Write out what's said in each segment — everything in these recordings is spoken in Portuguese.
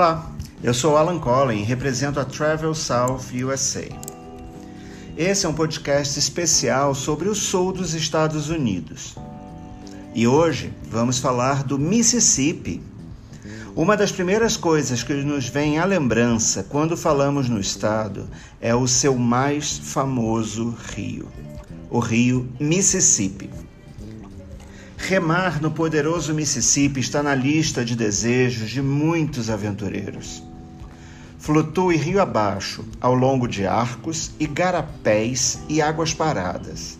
Olá, eu sou Alan Collin e represento a Travel South USA. Esse é um podcast especial sobre o sul dos Estados Unidos. E hoje vamos falar do Mississippi. Uma das primeiras coisas que nos vem à lembrança quando falamos no estado é o seu mais famoso rio, o rio Mississippi. Remar no poderoso Mississippi está na lista de desejos de muitos aventureiros. Flutue rio abaixo, ao longo de arcos, igarapés e águas paradas.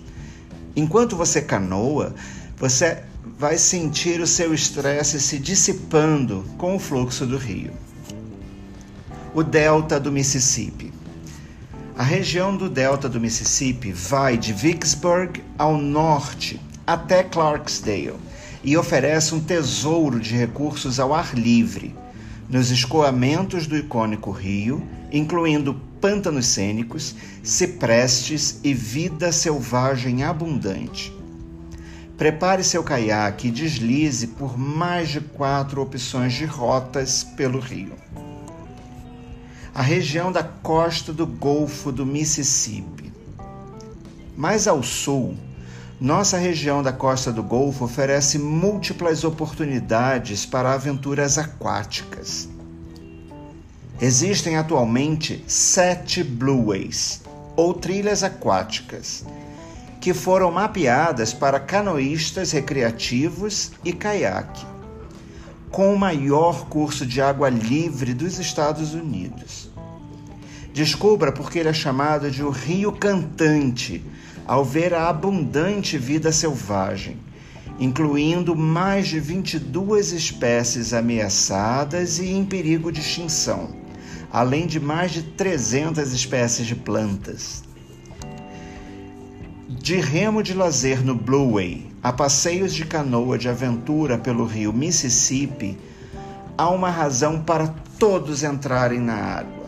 Enquanto você canoa, você vai sentir o seu estresse se dissipando com o fluxo do rio. O delta do Mississippi. A região do delta do Mississippi vai de Vicksburg ao norte até Clarksdale e oferece um tesouro de recursos ao ar livre, nos escoamentos do icônico rio, incluindo pântanos cênicos, ciprestes e vida selvagem abundante. Prepare seu caiaque e deslize por mais de quatro opções de rotas pelo rio. A região da costa do Golfo do Mississippi. Mais ao sul, nossa região da costa do Golfo oferece múltiplas oportunidades para aventuras aquáticas. Existem atualmente sete Blueways, ou trilhas aquáticas, que foram mapeadas para canoístas recreativos e caiaque, com o maior curso de água livre dos Estados Unidos. Descubra porque ele é chamado de o Rio Cantante ao ver a abundante vida selvagem, incluindo mais de 22 espécies ameaçadas e em perigo de extinção, além de mais de 300 espécies de plantas. De remo de lazer no Blue Way a passeios de canoa de aventura pelo rio Mississippi, há uma razão para todos entrarem na água.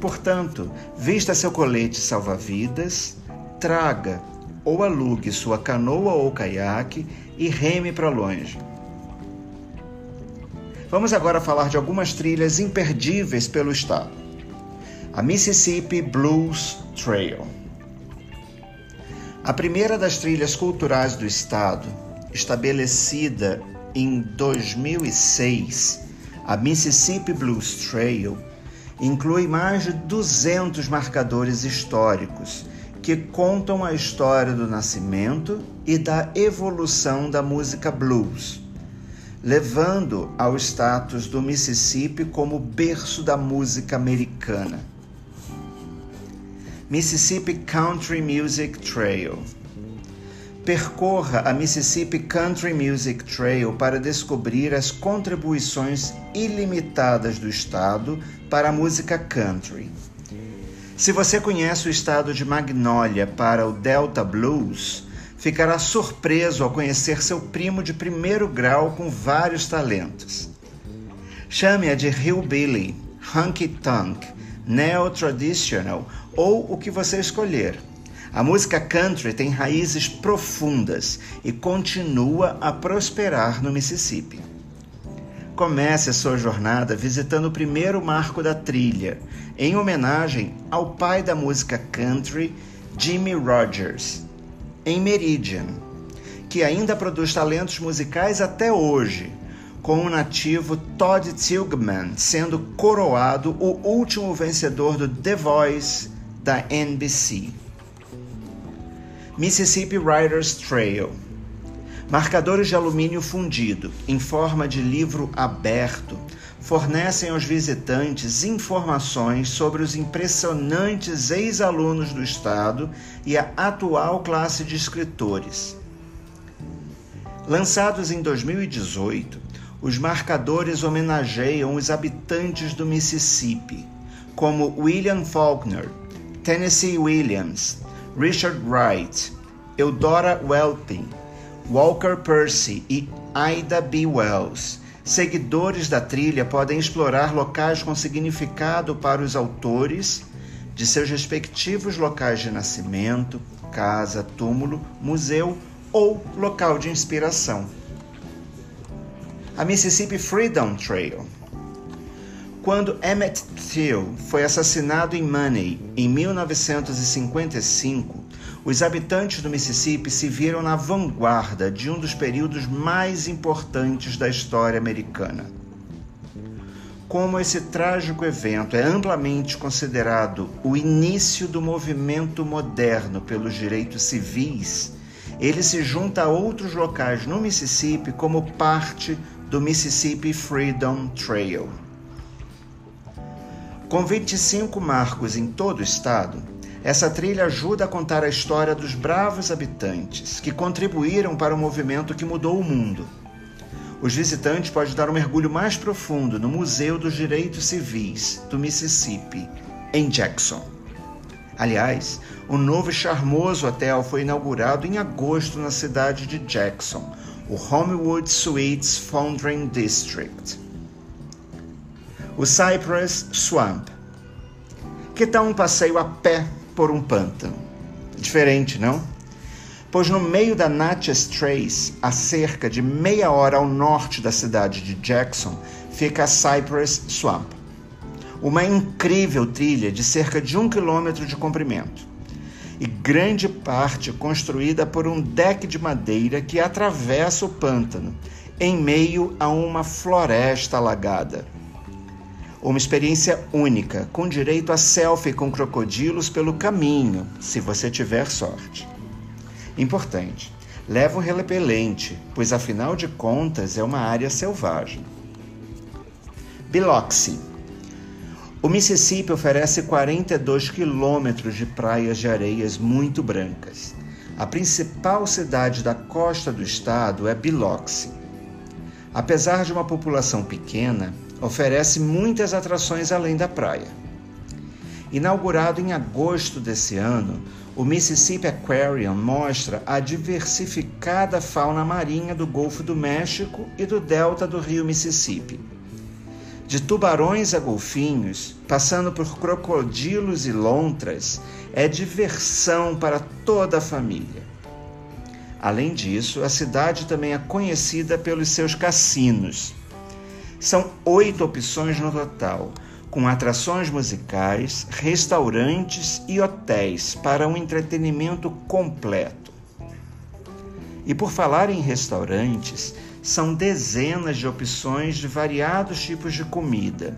Portanto, vista seu colete salva-vidas, traga ou alugue sua canoa ou caiaque e reme para longe. Vamos agora falar de algumas trilhas imperdíveis pelo estado. A Mississippi Blues Trail. A primeira das trilhas culturais do estado, estabelecida em 2006, a Mississippi Blues Trail, inclui mais de 200 marcadores históricos que contam a história do nascimento e da evolução da música blues, levando ao status do Mississippi como berço da música americana. Mississippi Country Music Trail. Percorra a Mississippi Country Music Trail para descobrir as contribuições ilimitadas do estado para a música country. Se você conhece o estado de Magnolia para o Delta Blues, ficará surpreso ao conhecer seu primo de primeiro grau com vários talentos. Chame-a de Hillbilly, Hunky Tonk, Neo Traditional ou o que você escolher. A música country tem raízes profundas e continua a prosperar no Mississippi. Comece a sua jornada visitando o primeiro marco da trilha, em homenagem ao pai da música country, Jimmy Rogers, em Meridian, que ainda produz talentos musicais até hoje, com o nativo Todd Tilghman sendo coroado o último vencedor do The Voice da NBC. Mississippi Riders Trail Marcadores de alumínio fundido, em forma de livro aberto, fornecem aos visitantes informações sobre os impressionantes ex-alunos do Estado e a atual classe de escritores. Lançados em 2018, os marcadores homenageiam os habitantes do Mississippi, como William Faulkner, Tennessee Williams, Richard Wright, Eudora Welping, Walker Percy e Ida B. Wells. Seguidores da trilha podem explorar locais com significado para os autores de seus respectivos locais de nascimento, casa, túmulo, museu ou local de inspiração. A Mississippi Freedom Trail. Quando Emmett Till foi assassinado em Money em 1955, os habitantes do Mississippi se viram na vanguarda de um dos períodos mais importantes da história americana. Como esse trágico evento é amplamente considerado o início do movimento moderno pelos direitos civis, ele se junta a outros locais no Mississippi como parte do Mississippi Freedom Trail. Com 25 marcos em todo o estado, essa trilha ajuda a contar a história dos bravos habitantes que contribuíram para o movimento que mudou o mundo. Os visitantes podem dar um mergulho mais profundo no Museu dos Direitos Civis do Mississippi, em Jackson. Aliás, o novo e charmoso hotel foi inaugurado em agosto na cidade de Jackson, o Homewood Suites Foundering District o Cypress Swamp. Que tal um passeio a pé por um pântano? Diferente, não? Pois no meio da Natchez Trace, a cerca de meia hora ao norte da cidade de Jackson, fica a Cypress Swamp. Uma incrível trilha de cerca de um quilômetro de comprimento e grande parte construída por um deck de madeira que atravessa o pântano, em meio a uma floresta alagada. Uma experiência única, com direito a selfie com crocodilos pelo caminho, se você tiver sorte. Importante, leva um repelente, pois afinal de contas é uma área selvagem. Biloxi. O Mississippi oferece 42 quilômetros de praias de areias muito brancas. A principal cidade da costa do estado é Biloxi. Apesar de uma população pequena, oferece muitas atrações além da praia. Inaugurado em agosto desse ano, o Mississippi Aquarium mostra a diversificada fauna marinha do Golfo do México e do delta do rio Mississippi. De tubarões a golfinhos, passando por crocodilos e lontras, é diversão para toda a família. Além disso, a cidade também é conhecida pelos seus cassinos são oito opções no total, com atrações musicais, restaurantes e hotéis para um entretenimento completo. E por falar em restaurantes, são dezenas de opções de variados tipos de comida,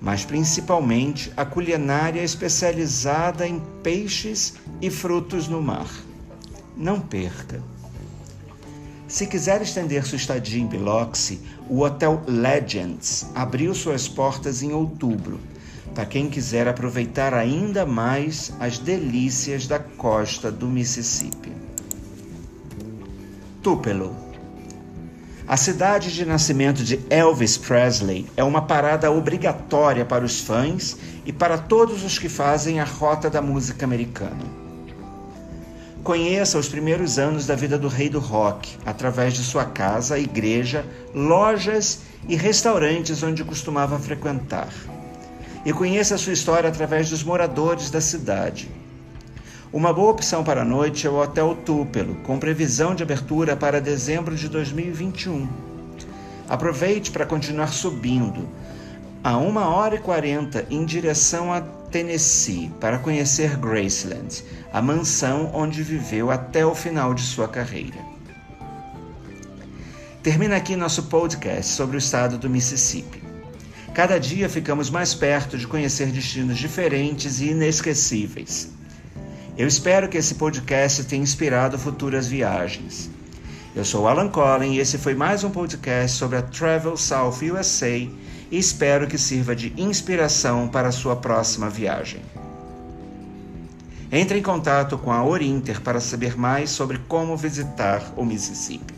mas principalmente a culinária especializada em peixes e frutos no mar. Não perca! Se quiser estender sua estadia em Biloxi, o Hotel Legends abriu suas portas em outubro, para quem quiser aproveitar ainda mais as delícias da costa do Mississippi. Tupelo. A cidade de nascimento de Elvis Presley é uma parada obrigatória para os fãs e para todos os que fazem a rota da música americana. Conheça os primeiros anos da vida do rei do rock, através de sua casa, igreja, lojas e restaurantes onde costumava frequentar. E conheça a sua história através dos moradores da cidade. Uma boa opção para a noite é o Hotel Tupelo, com previsão de abertura para dezembro de 2021. Aproveite para continuar subindo a 1 hora e 40 em direção a Tennessee para conhecer Graceland, a mansão onde viveu até o final de sua carreira. Termina aqui nosso podcast sobre o estado do Mississippi. Cada dia ficamos mais perto de conhecer destinos diferentes e inesquecíveis. Eu espero que esse podcast tenha inspirado futuras viagens. Eu sou Alan Collin e esse foi mais um podcast sobre a Travel South USA e espero que sirva de inspiração para a sua próxima viagem. Entre em contato com a Orinter para saber mais sobre como visitar o Mississippi.